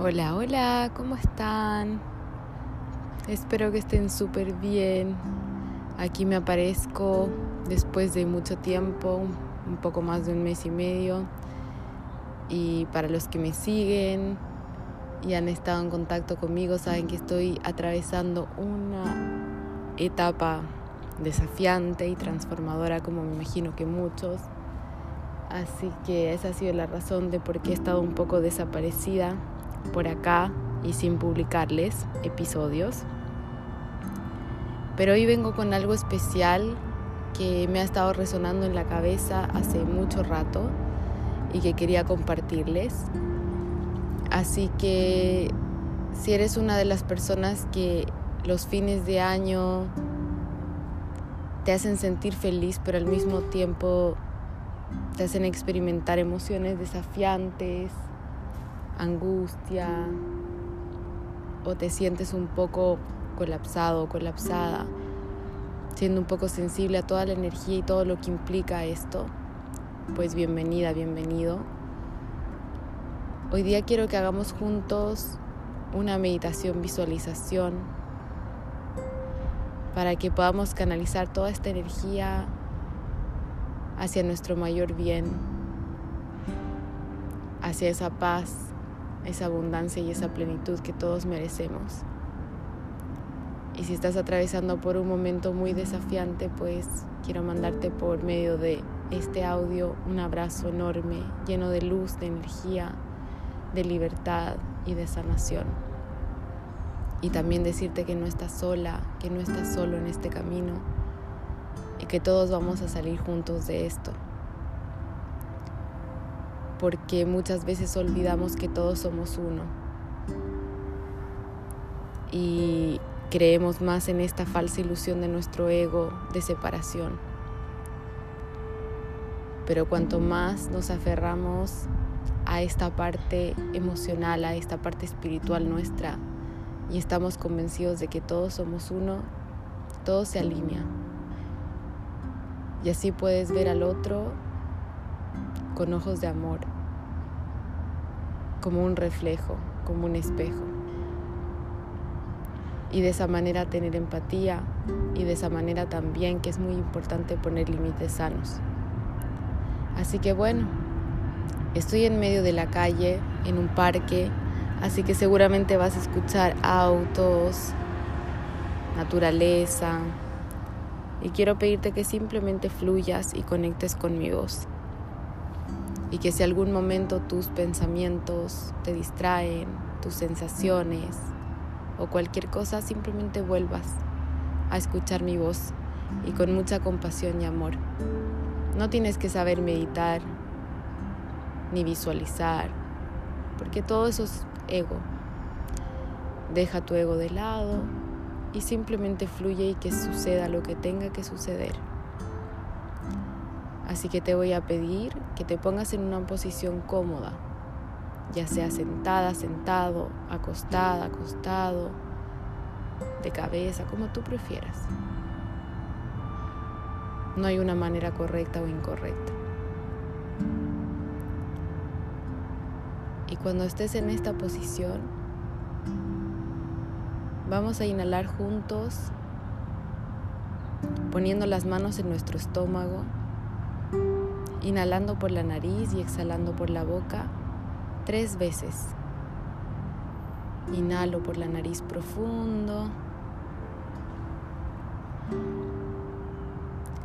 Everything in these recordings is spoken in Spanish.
Hola, hola, ¿cómo están? Espero que estén súper bien. Aquí me aparezco después de mucho tiempo, un poco más de un mes y medio. Y para los que me siguen y han estado en contacto conmigo, saben que estoy atravesando una etapa desafiante y transformadora como me imagino que muchos. Así que esa ha sido la razón de por qué he estado un poco desaparecida por acá y sin publicarles episodios. Pero hoy vengo con algo especial que me ha estado resonando en la cabeza hace mucho rato y que quería compartirles. Así que si eres una de las personas que los fines de año te hacen sentir feliz, pero al mismo tiempo te hacen experimentar emociones desafiantes, angustia o te sientes un poco colapsado o colapsada, siendo un poco sensible a toda la energía y todo lo que implica esto, pues bienvenida, bienvenido. Hoy día quiero que hagamos juntos una meditación visualización para que podamos canalizar toda esta energía hacia nuestro mayor bien, hacia esa paz esa abundancia y esa plenitud que todos merecemos. Y si estás atravesando por un momento muy desafiante, pues quiero mandarte por medio de este audio un abrazo enorme, lleno de luz, de energía, de libertad y de sanación. Y también decirte que no estás sola, que no estás solo en este camino y que todos vamos a salir juntos de esto porque muchas veces olvidamos que todos somos uno y creemos más en esta falsa ilusión de nuestro ego de separación. Pero cuanto más nos aferramos a esta parte emocional, a esta parte espiritual nuestra, y estamos convencidos de que todos somos uno, todo se alinea. Y así puedes ver al otro con ojos de amor, como un reflejo, como un espejo. Y de esa manera tener empatía y de esa manera también que es muy importante poner límites sanos. Así que bueno, estoy en medio de la calle, en un parque, así que seguramente vas a escuchar autos, naturaleza, y quiero pedirte que simplemente fluyas y conectes con mi voz y que si algún momento tus pensamientos te distraen, tus sensaciones o cualquier cosa, simplemente vuelvas a escuchar mi voz y con mucha compasión y amor. No tienes que saber meditar ni visualizar, porque todo eso es ego. Deja tu ego de lado y simplemente fluye y que suceda lo que tenga que suceder. Así que te voy a pedir que te pongas en una posición cómoda, ya sea sentada, sentado, acostada, acostado, de cabeza, como tú prefieras. No hay una manera correcta o incorrecta. Y cuando estés en esta posición, vamos a inhalar juntos, poniendo las manos en nuestro estómago inhalando por la nariz y exhalando por la boca tres veces. Inhalo por la nariz profundo.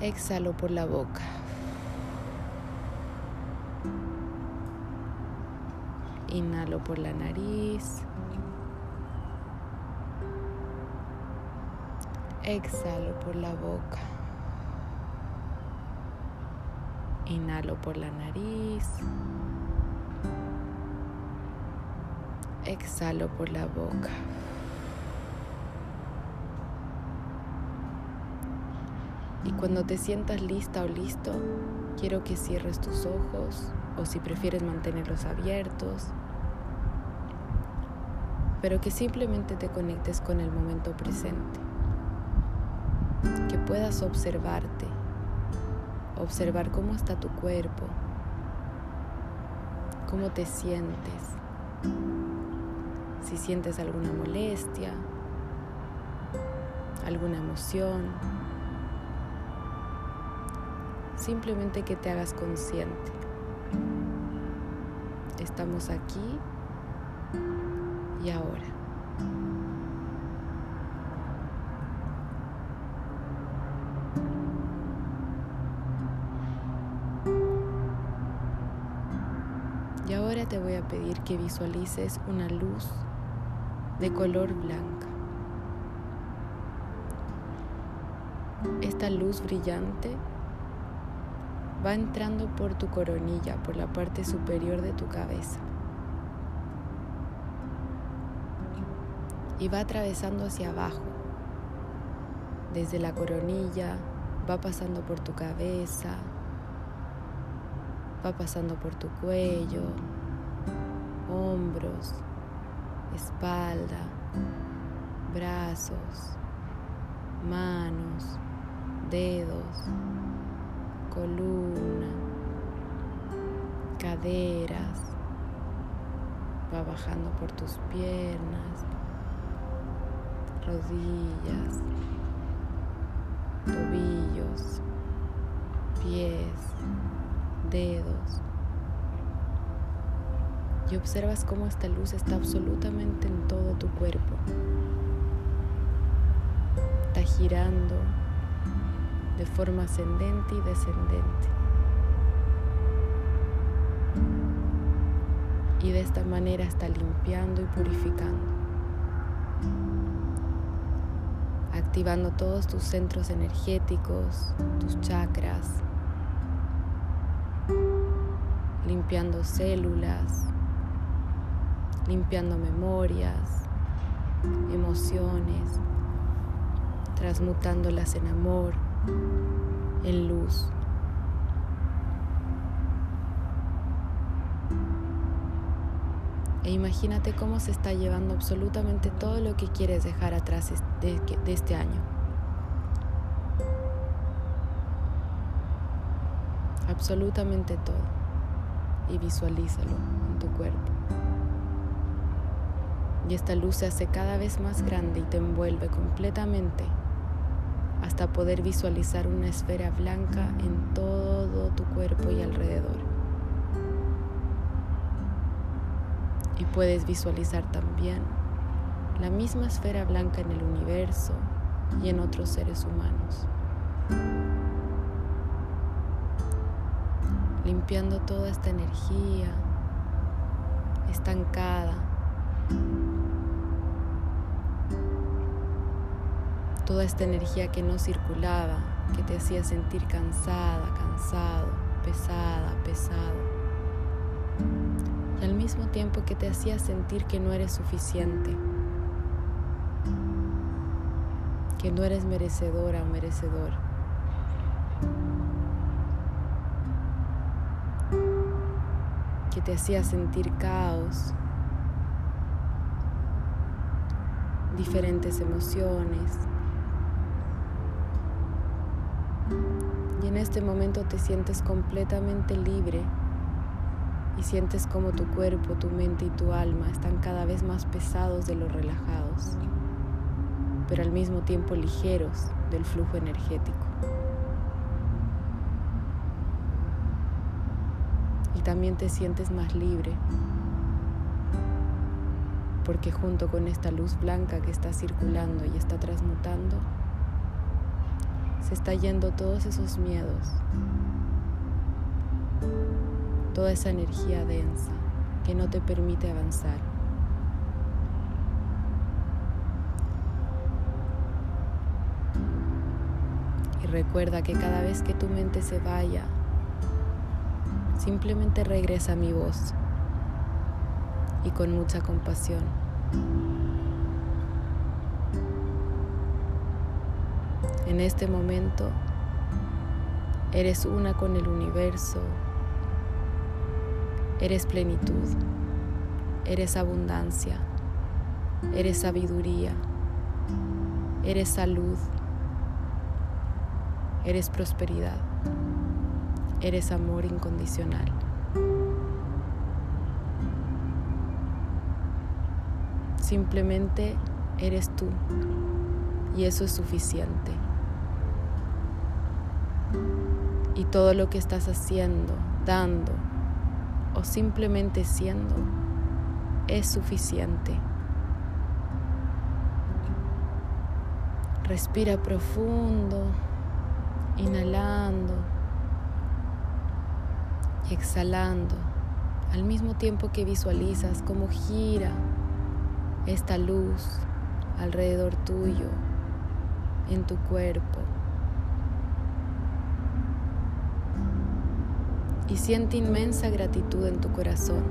Exhalo por la boca. Inhalo por la nariz. Exhalo por la boca. Inhalo por la nariz. Exhalo por la boca. Y cuando te sientas lista o listo, quiero que cierres tus ojos o si prefieres mantenerlos abiertos, pero que simplemente te conectes con el momento presente, que puedas observarte, observar cómo está tu cuerpo, cómo te sientes, si sientes alguna molestia, alguna emoción, simplemente que te hagas consciente. Estamos aquí y ahora. Y ahora te voy a pedir que visualices una luz de color blanca. Esta luz brillante va entrando por tu coronilla, por la parte superior de tu cabeza. Y va atravesando hacia abajo. Desde la coronilla va pasando por tu cabeza, va pasando por tu cuello, hombros, espalda, brazos, manos, dedos columna, caderas, va bajando por tus piernas, rodillas, tobillos, pies, dedos. Y observas cómo esta luz está absolutamente en todo tu cuerpo. Está girando de forma ascendente y descendente. Y de esta manera está limpiando y purificando, activando todos tus centros energéticos, tus chakras, limpiando células, limpiando memorias, emociones, transmutándolas en amor en luz. E imagínate cómo se está llevando absolutamente todo lo que quieres dejar atrás de, este año. Absolutamente todo. Y visualízalo en tu cuerpo. Y esta luz se hace cada vez más grande y te envuelve completamente hasta poder visualizar una esfera blanca en todo tu cuerpo y alrededor. Y puedes visualizar también la misma esfera blanca en el universo y en otros seres humanos. Limpiando toda esta energía estancada toda esta energía que no circulaba, que te hacía sentir cansada, cansado, pesada, pesado. Y al mismo tiempo que te hacía sentir que no eres suficiente, que no eres merecedora o merecedor. Que te hacía sentir caos, diferentes emociones, en este momento te sientes completamente libre y sientes como tu cuerpo, tu mente y tu alma están cada vez más pesados de lo relajados, pero al mismo tiempo ligeros del flujo energético. También te sientes más libre, porque junto con esta luz blanca que está circulando y está transmutando, se está yendo todos esos miedos, toda esa energía densa que no te permite avanzar. Y recuerda que cada vez que tu mente se vaya Simplemente regresa mi voz. Y con mucha compasión. En este momento eres una con el universo, eres plenitud, eres abundancia, eres sabiduría, eres salud, eres prosperidad, eres amor incondicional. Simplemente eres tú y eso es suficiente. Y todo lo que estás haciendo, dando o simplemente siendo es suficiente. Respira profundo, inhalando exhalando, al mismo tiempo que visualizas cómo gira esta luz alrededor tuyo, en tu cuerpo. Y siente inmensa gratitud en tu corazón.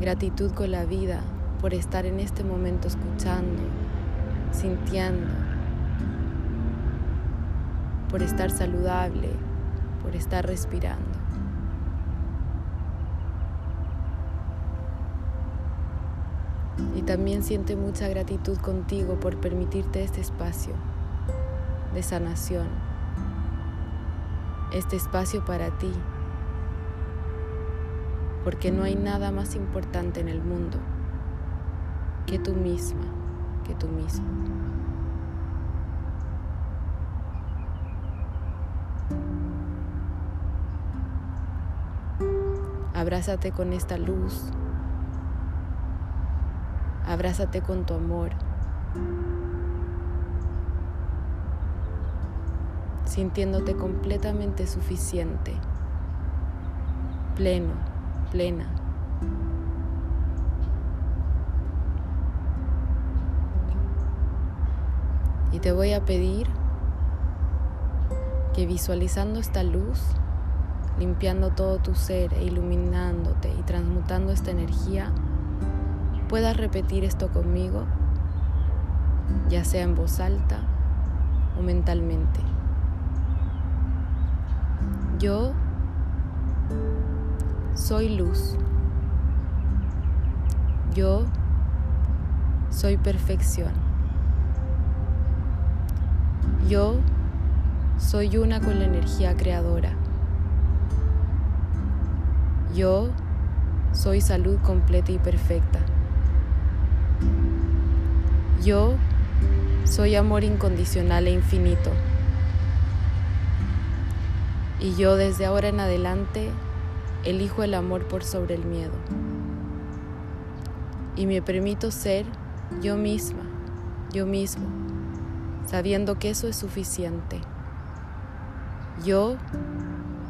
Gratitud con la vida por estar en este momento escuchando, sintiendo, por estar saludable, por estar respirando. Y también siente mucha gratitud contigo por permitirte este espacio de sanación, este espacio para ti, porque no hay nada más importante en el mundo que tú misma, que tú mismo. Abrázate con esta luz Abrázate con tu amor. Sintiéndote completamente suficiente, pleno, plena. Y te voy a pedir que visualizando esta luz, limpiando todo tu ser e iluminándote y transmutando esta energía, puedas repetir esto conmigo, ya sea en voz alta o mentalmente. Yo soy luz. Yo soy perfección. Yo soy una con la energía creadora. Yo soy salud completa y perfecta. Yo soy amor incondicional e infinito. Y yo desde ahora en adelante elijo el amor por sobre el miedo. Y me permito ser yo misma, yo mismo, sabiendo que eso es suficiente. Yo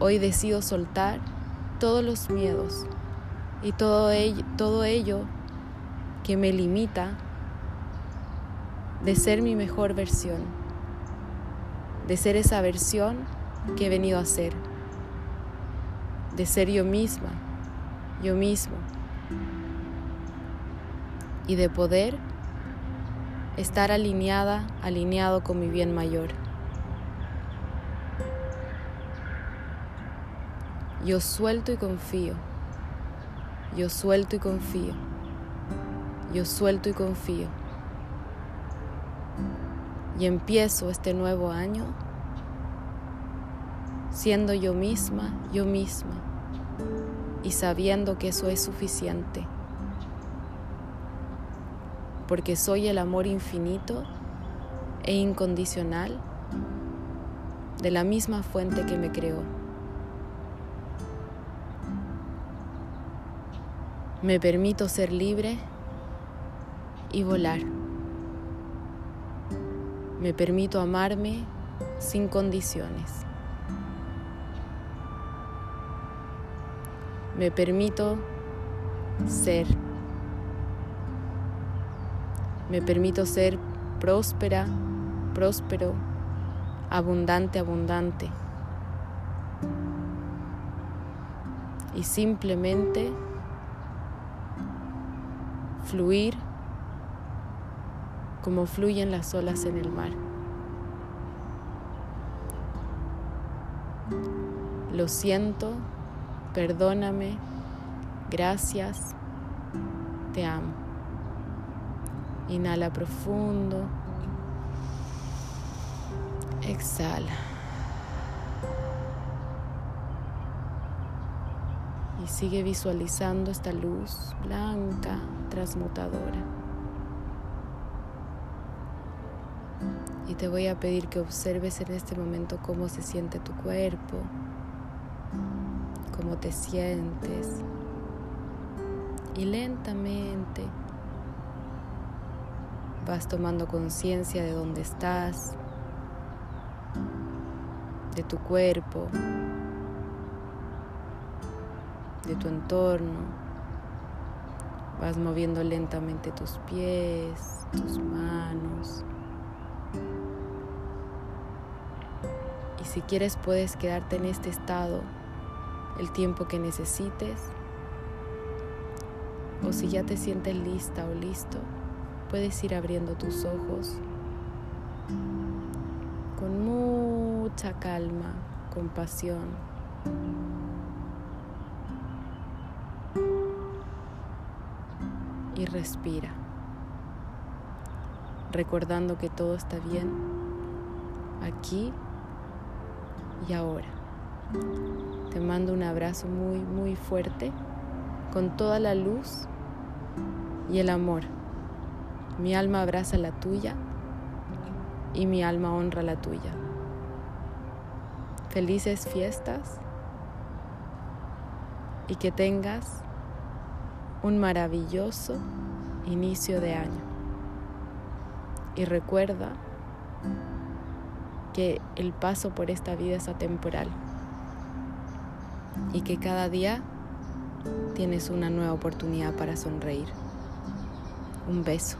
hoy decido soltar todos los miedos y todo ello, todo ello que me limita de ser mi mejor versión, de ser esa versión que he venido a ser, de ser yo misma, yo mismo, y de poder estar alineada, alineado con mi bien mayor. Yo suelto y confío, yo suelto y confío, yo suelto y confío. Y empiezo este nuevo año siendo yo misma, yo misma, y sabiendo que eso es suficiente, porque soy el amor infinito e incondicional de la misma fuente que me creó. Me permito ser libre y volar. Me permito amarme sin condiciones. Me permito ser. Me permito ser próspera, próspero, abundante, abundante. y simplemente fluir como fluyen las olas en el mar. Lo siento, perdóname, gracias, te amo. Inhala profundo. Exhala. Sigue visualizando esta luz blanca, transmutadora. Y te voy a pedir que observes en este momento cómo se siente tu cuerpo, cómo te sientes. Y lentamente vas tomando conciencia de dónde estás, de tu cuerpo, de tu entorno. Vas moviendo lentamente tus pies, tus manos. Y si quieres puedes quedarte en este estado el tiempo que necesites. O si ya te sientes lista o listo, puedes ir abriendo tus ojos con mucha calma, compasión. Y respira, recordando que todo está bien aquí y ahora. Te mando un abrazo muy, muy fuerte con toda la luz y el amor mi alma abraza la tuya y mi alma honra la tuya. Felices fiestas y que tengas un maravilloso inicio de año. Y recuerda que el paso por esta vida es atemporal y que cada día tienes una nueva oportunidad para sonreír. Un beso.